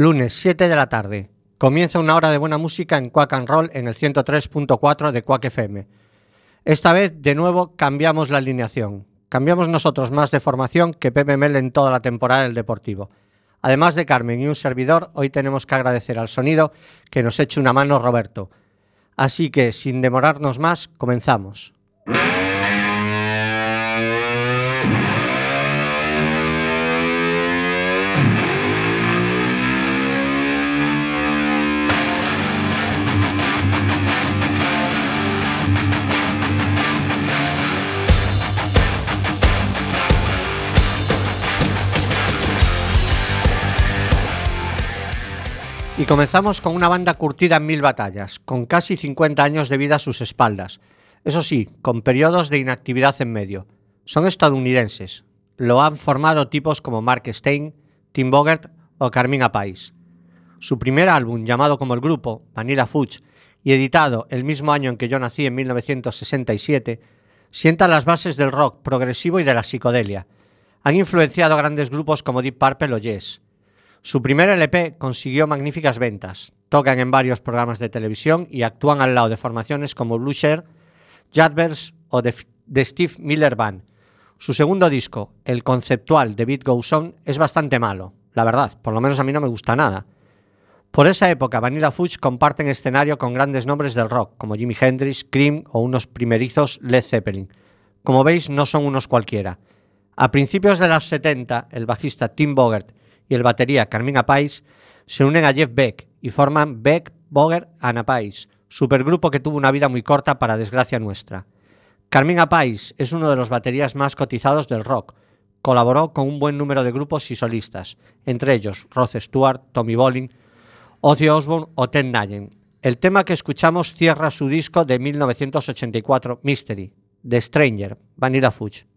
Lunes 7 de la tarde. Comienza una hora de buena música en Quack and Roll en el 103.4 de Quack FM. Esta vez, de nuevo, cambiamos la alineación. Cambiamos nosotros más de formación que Pepe Mel en toda la temporada del Deportivo. Además de Carmen y un servidor, hoy tenemos que agradecer al sonido que nos eche una mano Roberto. Así que, sin demorarnos más, comenzamos. Y comenzamos con una banda curtida en mil batallas, con casi 50 años de vida a sus espaldas. Eso sí, con periodos de inactividad en medio. Son estadounidenses. Lo han formado tipos como Mark Stein, Tim Bogert o Carmina Pais. Su primer álbum, llamado como el grupo, Vanilla Fudge, y editado el mismo año en que yo nací en 1967, sienta las bases del rock progresivo y de la psicodelia. Han influenciado grandes grupos como Deep Purple o Yes. Su primer LP consiguió magníficas ventas. Tocan en varios programas de televisión y actúan al lado de formaciones como Blue Share, Jadvers o de, Steve Miller Band. Su segundo disco, el conceptual de Beat Goes On, es bastante malo, la verdad, por lo menos a mí no me gusta nada. Por esa época, Vanilla Fudge comparten escenario con grandes nombres del rock, como Jimi Hendrix, Cream o unos primerizos Led Zeppelin. Como veis, no son unos cualquiera. A principios de los 70, el bajista Tim Bogert y el batería Carmina Pais se unen a Jeff Beck y forman Beck, Boger and Pais, supergrupo que tuvo una vida muy corta para desgracia nuestra. Carmina Pais es uno de los baterías más cotizados del rock. Colaboró con un buen número de grupos y solistas, entre ellos Rod Stewart, Tommy Bolin, Ozzy Osbourne o Ted Nugent. El tema que escuchamos cierra su disco de 1984, Mystery, The Stranger, Vanilla Fudge.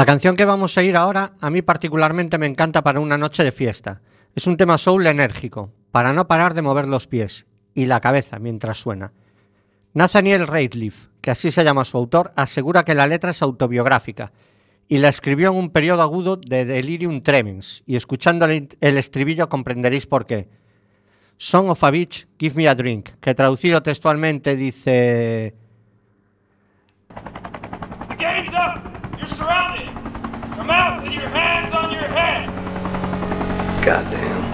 La canción que vamos a ir ahora a mí particularmente me encanta para una noche de fiesta. Es un tema soul enérgico, para no parar de mover los pies y la cabeza mientras suena. Nathaniel Rateliff, que así se llama su autor, asegura que la letra es autobiográfica y la escribió en un periodo agudo de delirium tremens, y escuchando el, estribillo comprenderéis por qué. Song of a Beach, Give Me a Drink, que traducido textualmente dice... Come out with your hands on your head! Goddamn.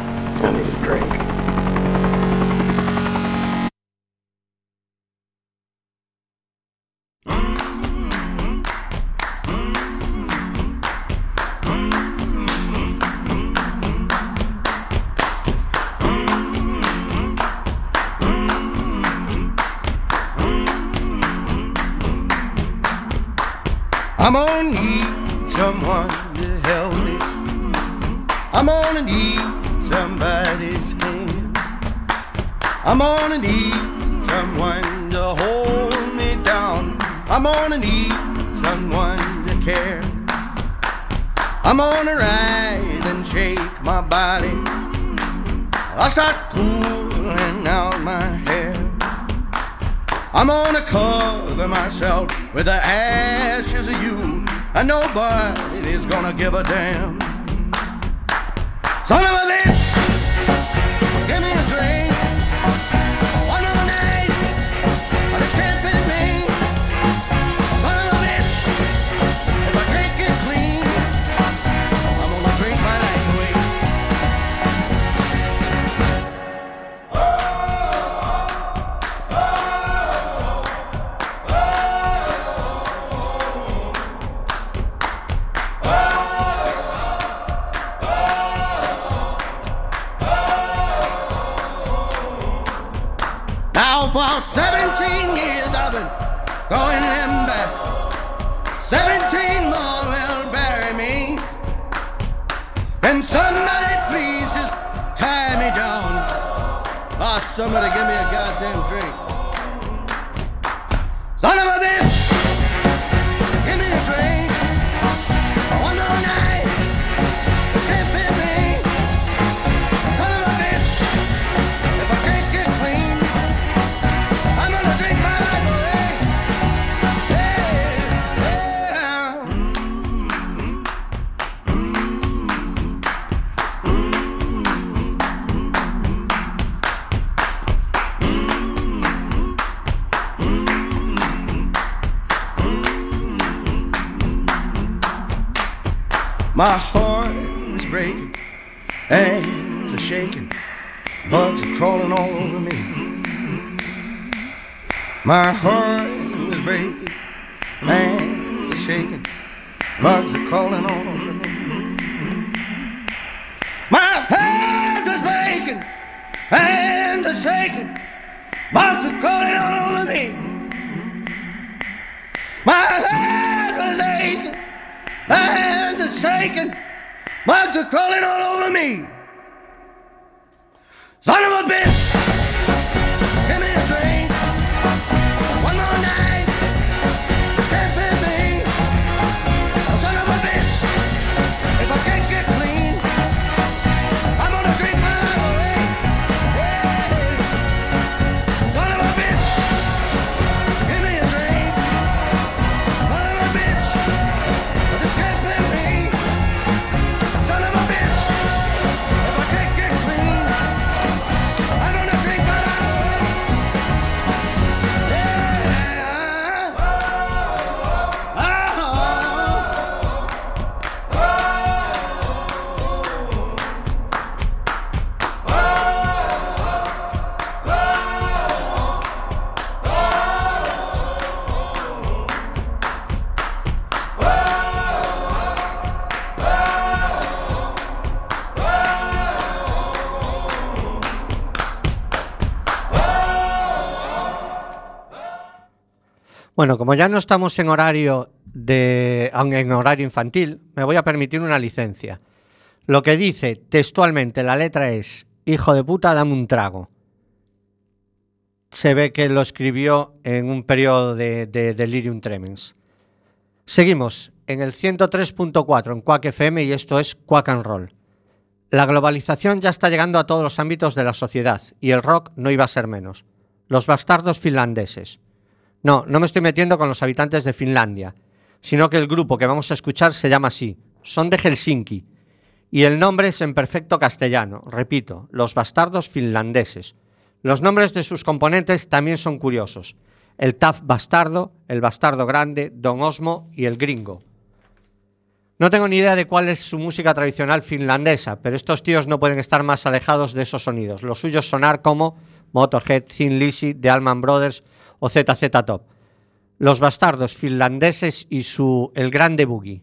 I need a drink. I'm gonna need someone to help me. I'm gonna need somebody's hand. I'm gonna need someone to hold me down. I'm gonna need someone to care. I'm gonna rise and shake my body. I'll start pulling out my hair. I'm gonna cover myself with the ashes of you, and nobody's gonna give a damn. Son of a bitch, Now 17 years I've been going them back. 17 more will bury me. And somebody please just tie me down. Oh, somebody give me a goddamn drink. Son of a bitch! My heart Bueno, como ya no estamos en horario de en horario infantil, me voy a permitir una licencia. Lo que dice textualmente la letra es Hijo de puta, dame un trago. Se ve que lo escribió en un periodo de, de delirium tremens. Seguimos en el 103.4 en Quack FM y esto es Quack and Roll. La globalización ya está llegando a todos los ámbitos de la sociedad y el rock no iba a ser menos. Los bastardos finlandeses. No, no me estoy metiendo con los habitantes de Finlandia, sino que el grupo que vamos a escuchar se llama así. Son de Helsinki y el nombre es en perfecto castellano. Repito, los bastardos finlandeses. Los nombres de sus componentes también son curiosos. El Taf bastardo, el bastardo grande, Don Osmo y el gringo. No tengo ni idea de cuál es su música tradicional finlandesa, pero estos tíos no pueden estar más alejados de esos sonidos. Los suyos sonar como Motorhead, Thin Lizzy, The Allman Brothers o ZZ Top. Los bastardos finlandeses y su El Grande Boogie.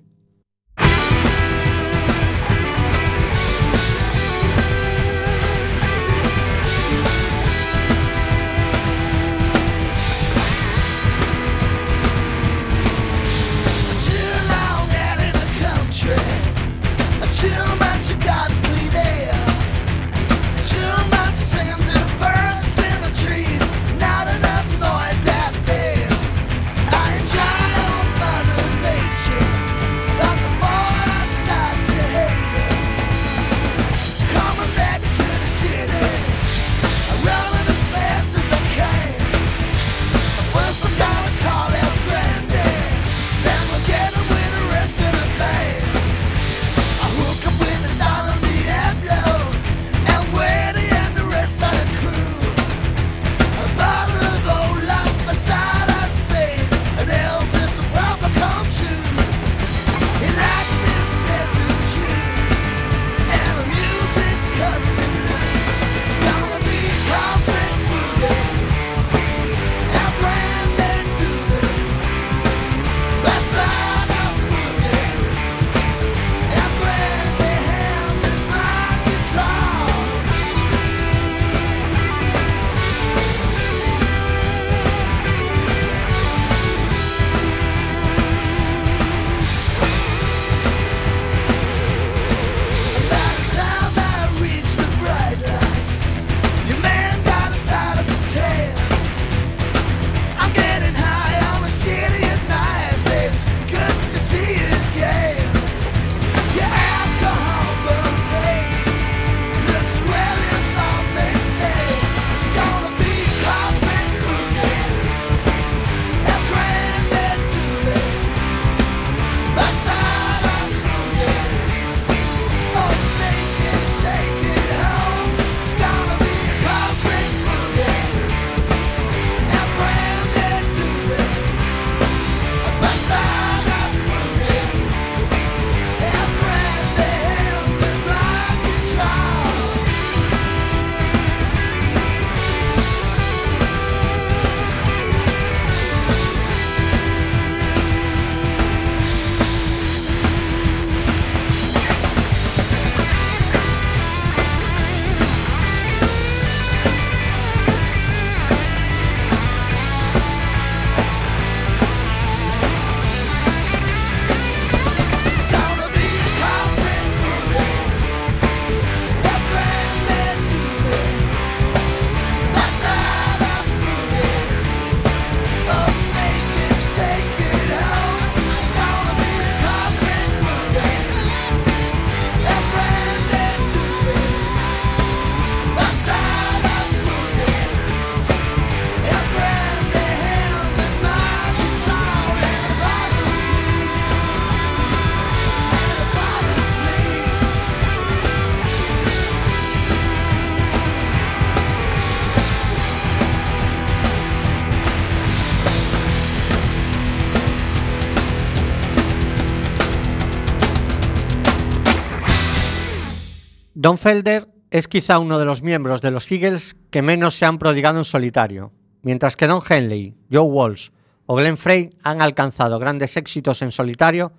Don Felder es quizá uno de los miembros de los Eagles que menos se han prodigado en solitario, mientras que Don Henley, Joe Walsh o Glenn Frey han alcanzado grandes éxitos en solitario.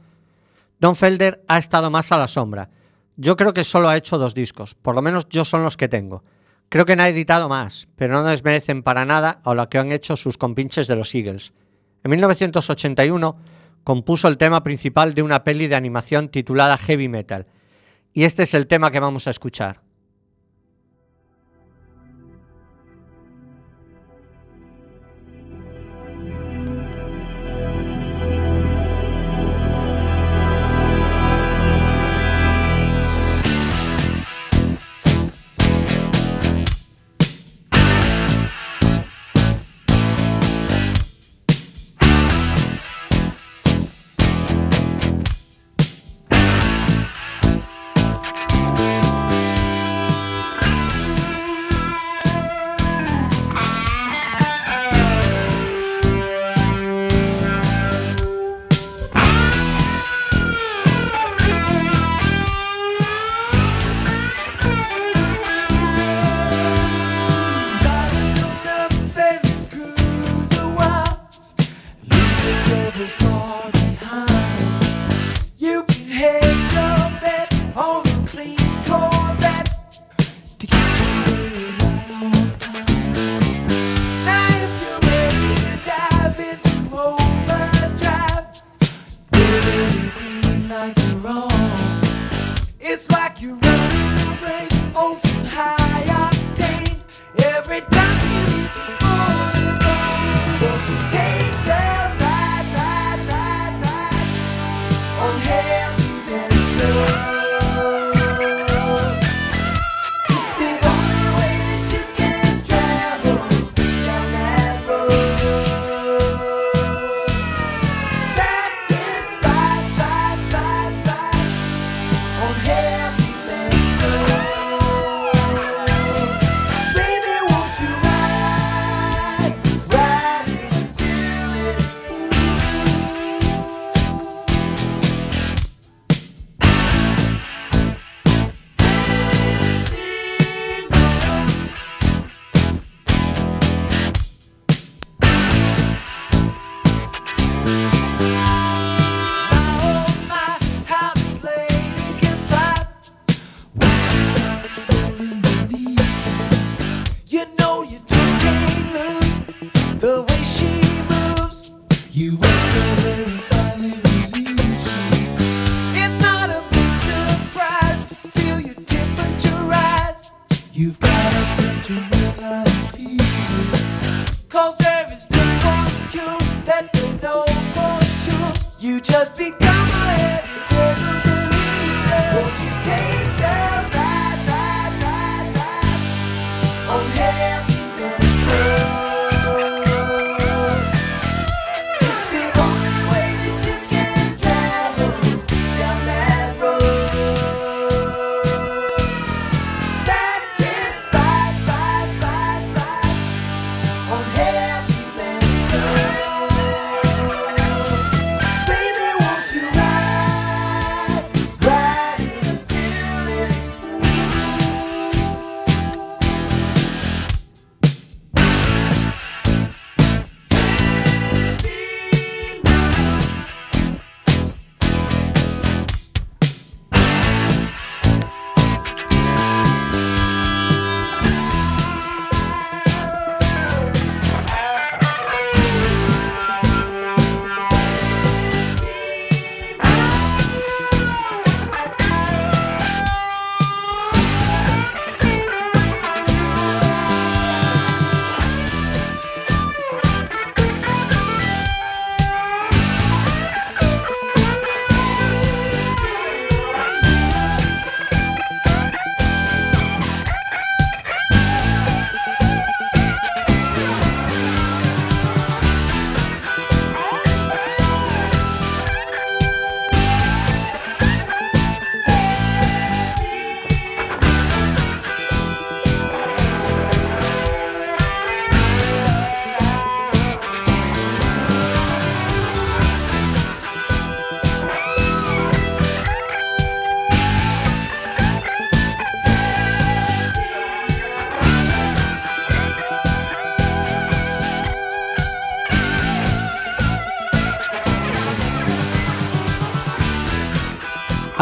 Don Felder ha estado más a la sombra. Yo creo que solo ha hecho dos discos, por lo menos yo son los que tengo. Creo que no ha editado más, pero no desmerecen para nada a lo que han hecho sus compinches de los Eagles. En 1981 compuso el tema principal de una peli de animación titulada Heavy Metal. Y este es el tema que vamos a escuchar.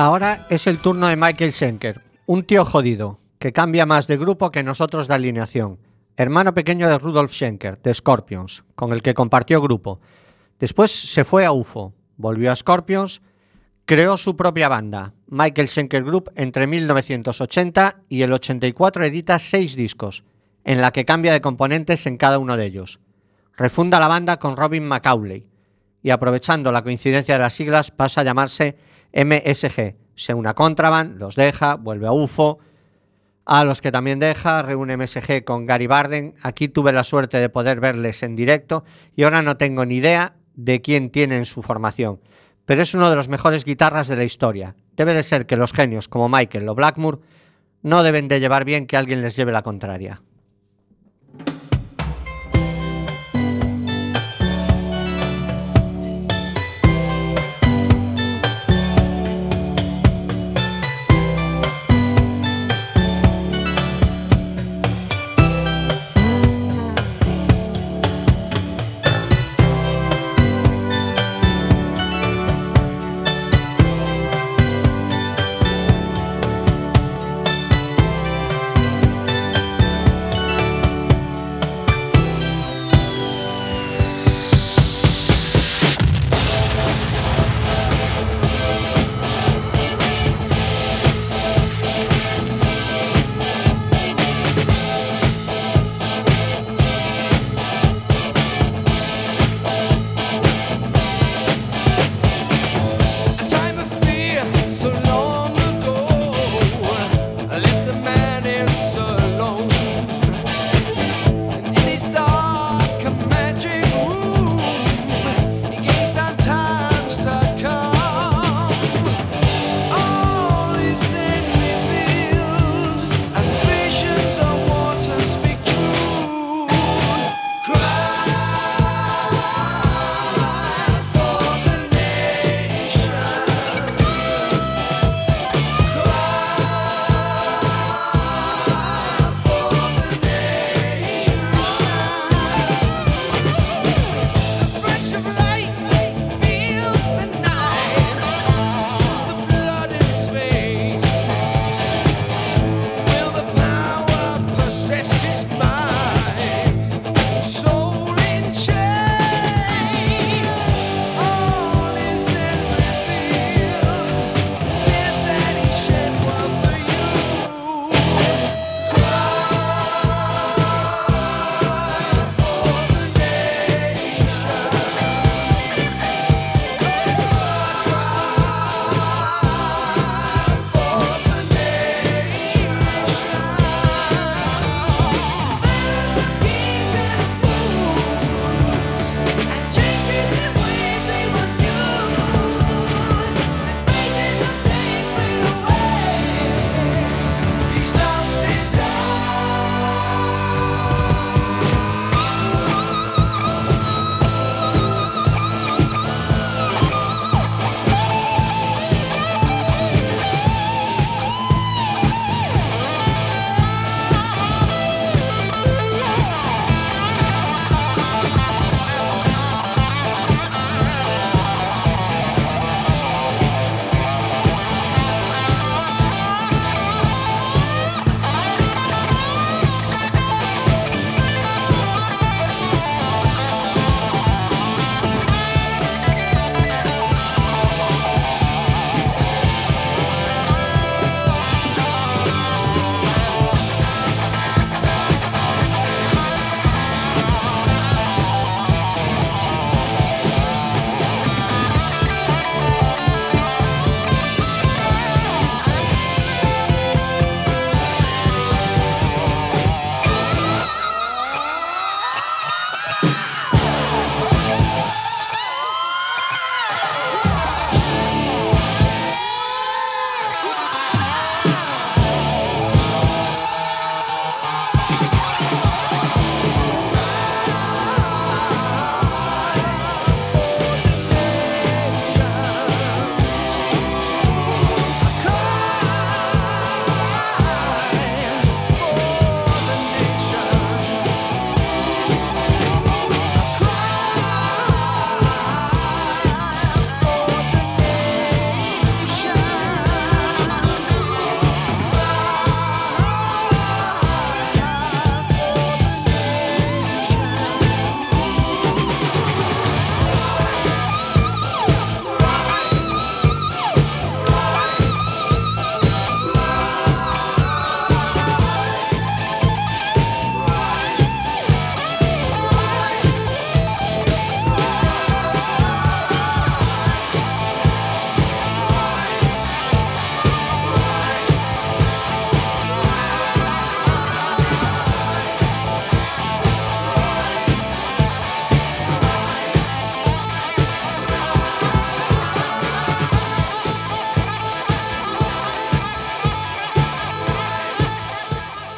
Ahora es el turno de Michael Schenker, un tío jodido, que cambia más de grupo que nosotros de alineación. Hermano pequeño de Rudolf Schenker, de Scorpions, con el que compartió grupo. Después se fue a UFO, volvió a Scorpions, creó su propia banda, Michael Schenker Group, entre 1980 y el 84 edita seis discos, en la que cambia de componentes en cada uno de ellos. Refunda la banda con Robin McAuley y aprovechando la coincidencia de las siglas pasa a llamarse MSG. Se une a Contraband, los deja, vuelve a UFO, a los que también deja, reúne MSG con Gary Barden. Aquí tuve la suerte de poder verles en directo y ahora no tengo ni idea de quién tiene en su formación, pero es uno de los mejores guitarras de la historia. Debe de ser que los genios como Michael o Blackmore no deben de llevar bien que alguien les lleve la contraria.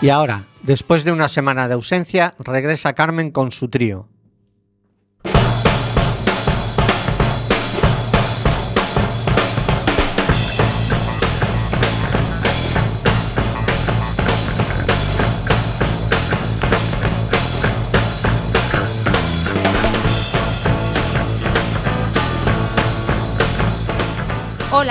Y ahora, después de una semana de ausencia, regresa Carmen con su trío.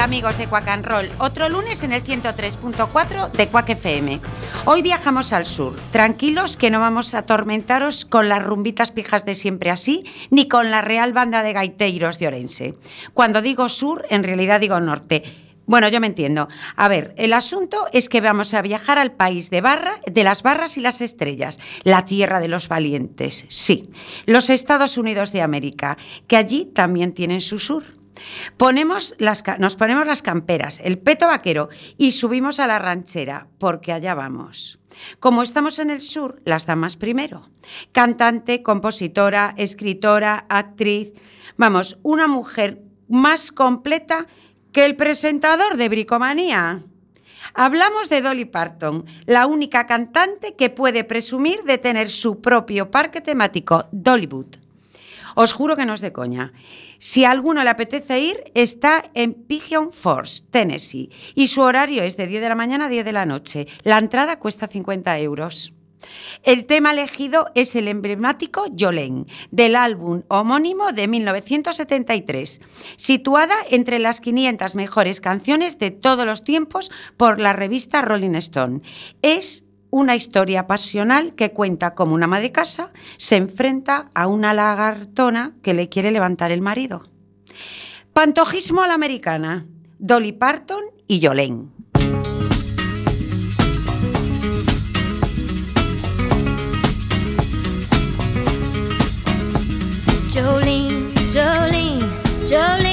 Amigos de Quack and otro lunes en el 103.4 de Quack FM. Hoy viajamos al sur, tranquilos que no vamos a atormentaros con las rumbitas pijas de siempre así, ni con la Real Banda de Gaiteiros de Orense. Cuando digo sur, en realidad digo norte. Bueno, yo me entiendo. A ver, el asunto es que vamos a viajar al país de, barra, de las barras y las estrellas, la tierra de los valientes, sí, los Estados Unidos de América, que allí también tienen su sur. Ponemos las, nos ponemos las camperas, el peto vaquero y subimos a la ranchera, porque allá vamos. Como estamos en el sur, las damas primero. Cantante, compositora, escritora, actriz. Vamos, una mujer más completa que el presentador de Bricomanía. Hablamos de Dolly Parton, la única cantante que puede presumir de tener su propio parque temático, Dollywood. Os juro que no es de coña. Si a alguno le apetece ir, está en Pigeon Force, Tennessee, y su horario es de 10 de la mañana a 10 de la noche. La entrada cuesta 50 euros. El tema elegido es el emblemático Jolene, del álbum homónimo de 1973, situada entre las 500 mejores canciones de todos los tiempos por la revista Rolling Stone. Es una historia pasional que cuenta cómo una ama de casa se enfrenta a una lagartona que le quiere levantar el marido. Pantojismo a la americana, Dolly Parton y Jolene, Jolene.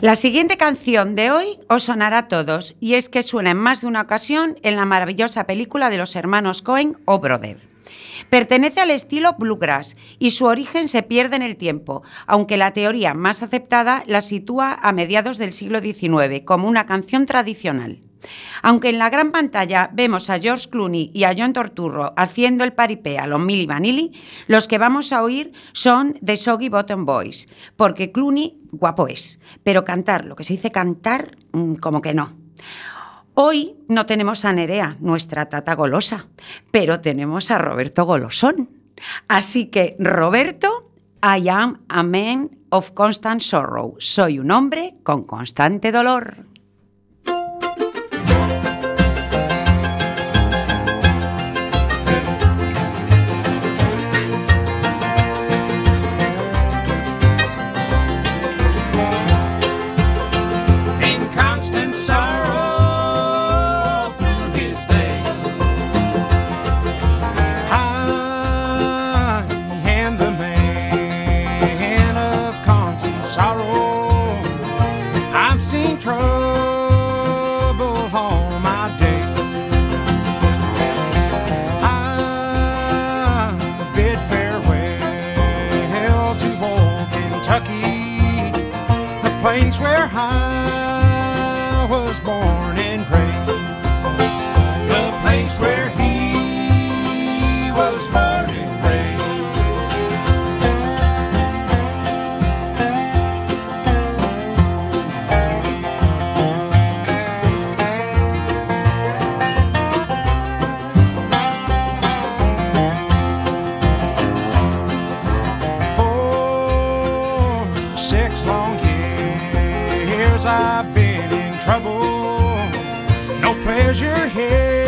La siguiente canción de hoy os sonará a todos y es que suena en más de una ocasión en la maravillosa película de los hermanos Cohen o Brother. Pertenece al estilo bluegrass y su origen se pierde en el tiempo, aunque la teoría más aceptada la sitúa a mediados del siglo XIX como una canción tradicional. Aunque en la gran pantalla vemos a George Clooney y a John Torturro haciendo el paripé a los Milli Vanilli, los que vamos a oír son The Soggy Bottom Boys, porque Clooney guapo es, pero cantar, lo que se dice cantar, mm, como que no. Hoy no tenemos a Nerea, nuestra tata golosa, pero tenemos a Roberto Golosón. Así que, Roberto, I am a man of constant sorrow. Soy un hombre con constante dolor. I've been in trouble. No pleasure here.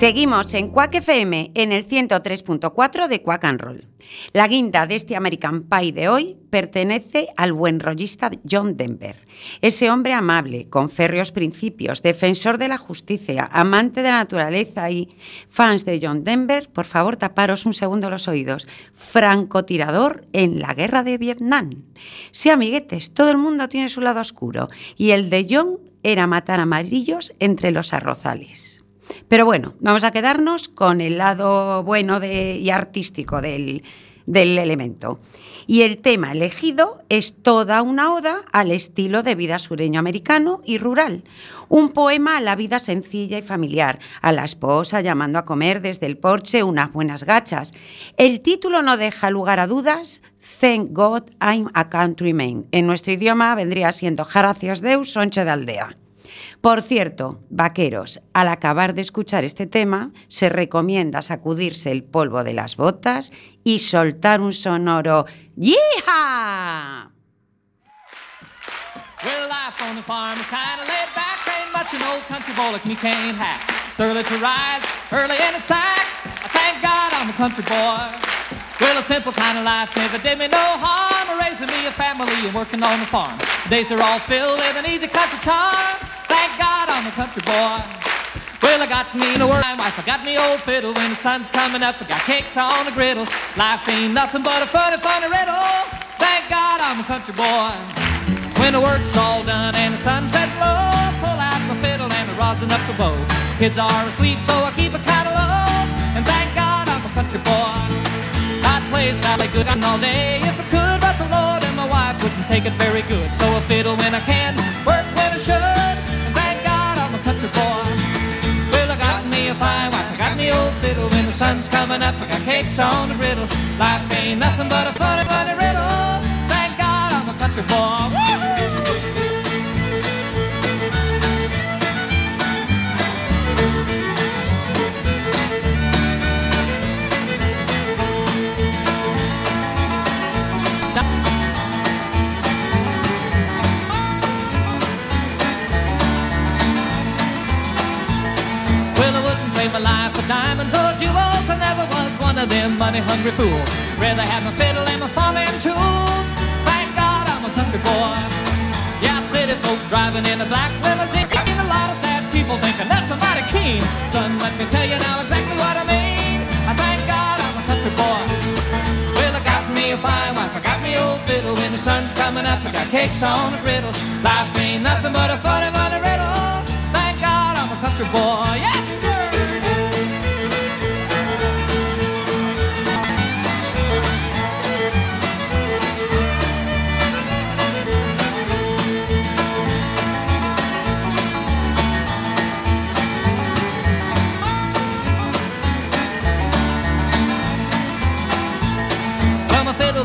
Seguimos en Quack FM en el 103.4 de Quack and Roll. La guinda de este American Pie de hoy pertenece al buen rollista John Denver. Ese hombre amable, con férreos principios, defensor de la justicia, amante de la naturaleza y fans de John Denver, por favor taparos un segundo los oídos. Francotirador en la guerra de Vietnam. Sí, amiguetes, todo el mundo tiene su lado oscuro y el de John era matar amarillos entre los arrozales. Pero bueno, vamos a quedarnos con el lado bueno y artístico del, del elemento. Y el tema elegido es toda una oda al estilo de vida sureño americano y rural. Un poema a la vida sencilla y familiar, a la esposa llamando a comer desde el porche unas buenas gachas. El título no deja lugar a dudas. Thank God I'm a countryman. En nuestro idioma vendría siendo Gracias Deus, sonche de aldea. Por cierto, vaqueros, al acabar de escuchar este tema, se recomienda sacudirse el polvo de las botas y soltar un sonoro ¡Yeehaw! Well, life on the farm is kinda laid back. Ain't much an old country boy like me can't hack. It's early to rise, early in the sack. I thank God I'm a country boy. Well, a simple kind of life never did me no harm. Raising me a family and working on the farm. Days are all filled with an easy country charm. Thank God I'm a country boy. Well, I got me no work. My wife, I got me old fiddle. When the sun's coming up, I got cakes on the griddle. Life ain't nothing but a funny, funny riddle. Thank God I'm a country boy. When the work's all done and the sunset low, pull out my fiddle and I rosin up the bow. Kids are asleep, so I keep a low. And thank God I'm a country boy. I'd play Sally good all day if I could, but the Lord and my wife wouldn't take it very good. So I fiddle when I can, work sun's coming up, I got cakes on the riddle. Life ain't nothing but a funny, funny riddle. Thank God I'm a country boy. Of them money-hungry fools. Rather have my fiddle and my farming tools. Thank God I'm a country boy. Yeah, city folk driving in a black limousine. A lot of sad people thinking that's mighty keen. Son, let me tell you now exactly what I mean. I thank God I'm a country boy. Well, I got me a fine wife, I got me old fiddle. When the sun's coming up, I got cakes on a griddle. Life ain't nothing but a funny, funny riddle. Thank God I'm a country boy.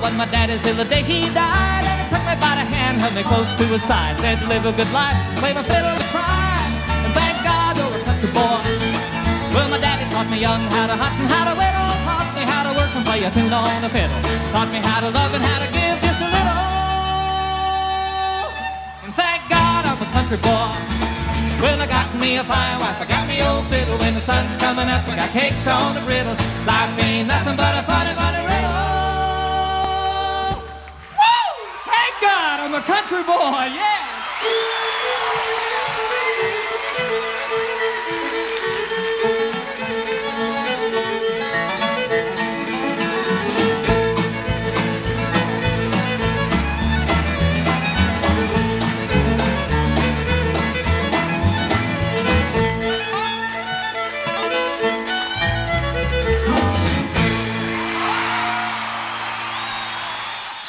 My my daddy's till the day he died. And he took me by the hand, held me close to his side. Said to live a good life, play my fiddle and cry. And thank God you're a country boy. Well, my daddy taught me young how to hunt and how to whittle. Taught me how to work and play a tune on the fiddle. Taught me how to love and how to give just a little. And thank God I'm a country boy. Well, I got me a fine wife, I got me old fiddle. When the sun's coming up, I got cakes on the griddle. Life ain't nothing but a funny, funny country boy, yeah!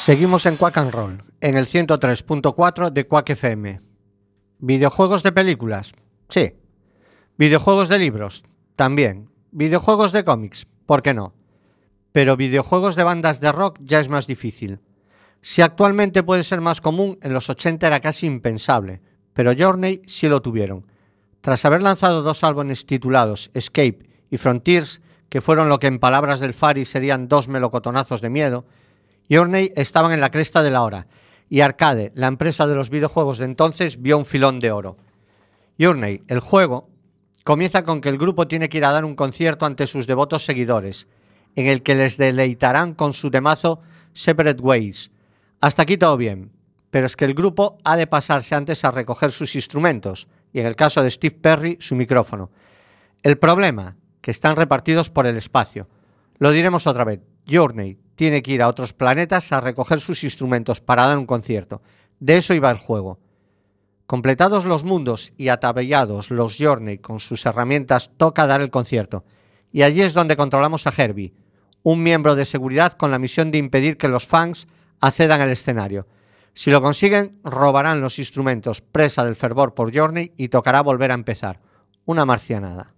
Seguimos en Quack and Roll, en el 103.4 de Quack FM. ¿Videojuegos de películas? Sí. ¿Videojuegos de libros? También. ¿Videojuegos de cómics? ¿Por qué no? Pero videojuegos de bandas de rock ya es más difícil. Si actualmente puede ser más común, en los 80 era casi impensable, pero Journey sí lo tuvieron. Tras haber lanzado dos álbumes titulados Escape y Frontiers, que fueron lo que en palabras del Fari serían dos melocotonazos de miedo, Journey estaban en la cresta de la hora y Arcade, la empresa de los videojuegos de entonces, vio un filón de oro. Journey, el juego, comienza con que el grupo tiene que ir a dar un concierto ante sus devotos seguidores, en el que les deleitarán con su temazo Separate Ways. Hasta aquí todo bien, pero es que el grupo ha de pasarse antes a recoger sus instrumentos, y en el caso de Steve Perry, su micrófono. El problema, que están repartidos por el espacio. Lo diremos otra vez. Journey tiene que ir a otros planetas a recoger sus instrumentos para dar un concierto. De eso iba el juego. Completados los mundos y atabellados los Journey con sus herramientas, toca dar el concierto. Y allí es donde controlamos a Herbie, un miembro de seguridad con la misión de impedir que los fans accedan al escenario. Si lo consiguen, robarán los instrumentos presa del fervor por Journey y tocará volver a empezar. Una marcianada.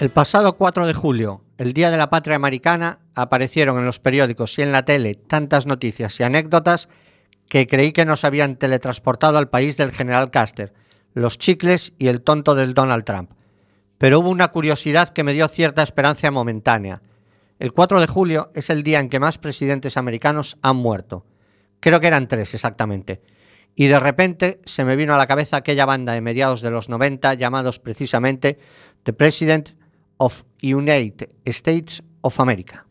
El pasado 4 de julio, el Día de la Patria Americana, aparecieron en los periódicos y en la tele tantas noticias y anécdotas que creí que nos habían teletransportado al país del general Custer, los chicles y el tonto del Donald Trump. Pero hubo una curiosidad que me dio cierta esperanza momentánea. El 4 de julio es el día en que más presidentes americanos han muerto. Creo que eran tres exactamente. Y de repente se me vino a la cabeza aquella banda de mediados de los 90 llamados precisamente The President of United States of America.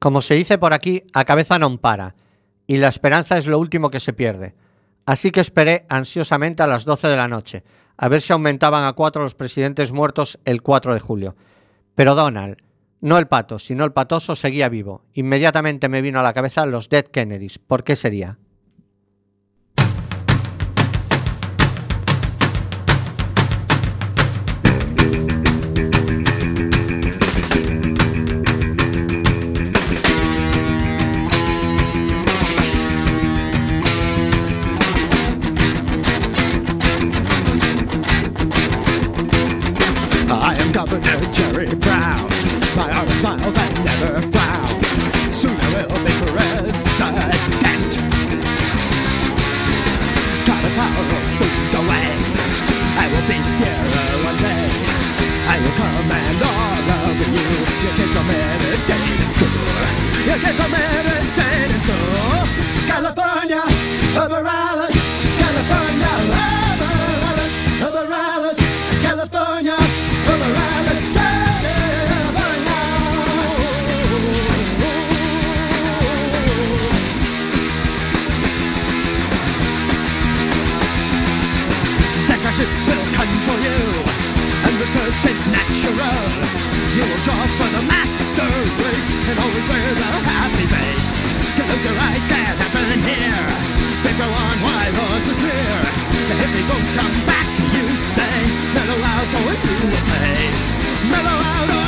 Como se dice por aquí, a cabeza non para, y la esperanza es lo último que se pierde. Así que esperé ansiosamente a las 12 de la noche, a ver si aumentaban a cuatro los presidentes muertos el 4 de julio. Pero Donald, no el pato, sino el patoso seguía vivo. Inmediatamente me vino a la cabeza los Dead Kennedys. ¿Por qué sería? Jerry Brown. My heart smiles and never frowns. Soon I will be president. Got a power suit away. I will be fairer one day. I will command all of you. You kids are meditating school. You kids are meditating Pick on white horses near. The hippies won't come back, you say. Mellow out or you will pay. Mellow out oh,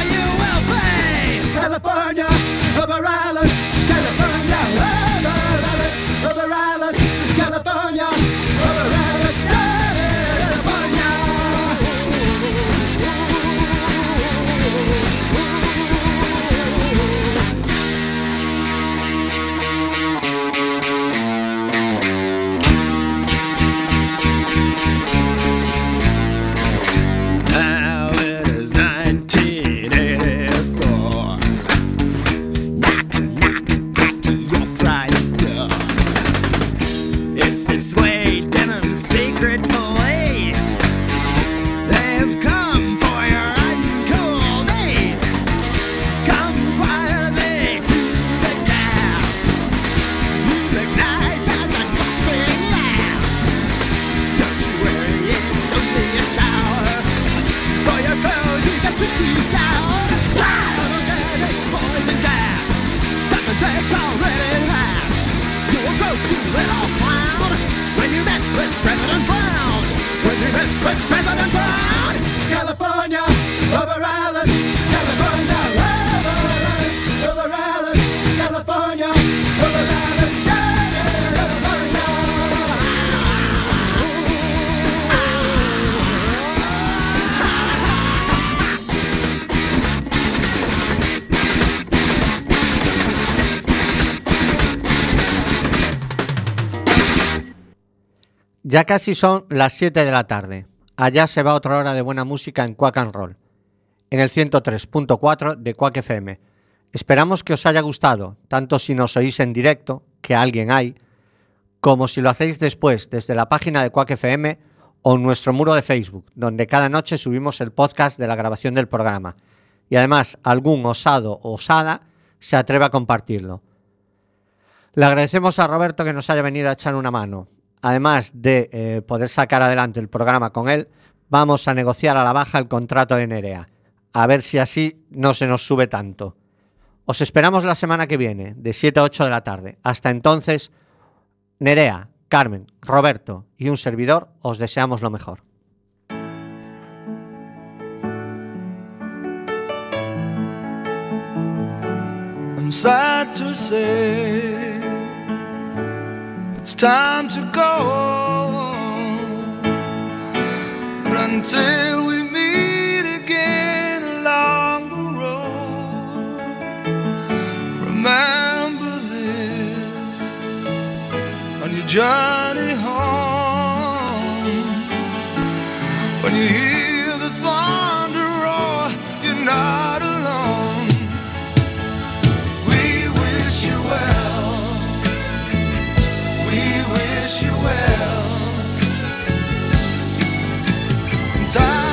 Ya casi son las 7 de la tarde. Allá se va otra hora de buena música en Quack and Roll, en el 103.4 de Quack FM. Esperamos que os haya gustado, tanto si nos oís en directo, que alguien hay, como si lo hacéis después desde la página de Quack FM o en nuestro muro de Facebook, donde cada noche subimos el podcast de la grabación del programa. Y además, algún osado o osada se atreve a compartirlo. Le agradecemos a Roberto que nos haya venido a echar una mano. Además de eh, poder sacar adelante el programa con él, vamos a negociar a la baja el contrato de Nerea. A ver si así no se nos sube tanto. Os esperamos la semana que viene, de 7 a 8 de la tarde. Hasta entonces, Nerea, Carmen, Roberto y un servidor os deseamos lo mejor. It's time to go. But until we meet again along the road, remember this on your journey home. When you hear In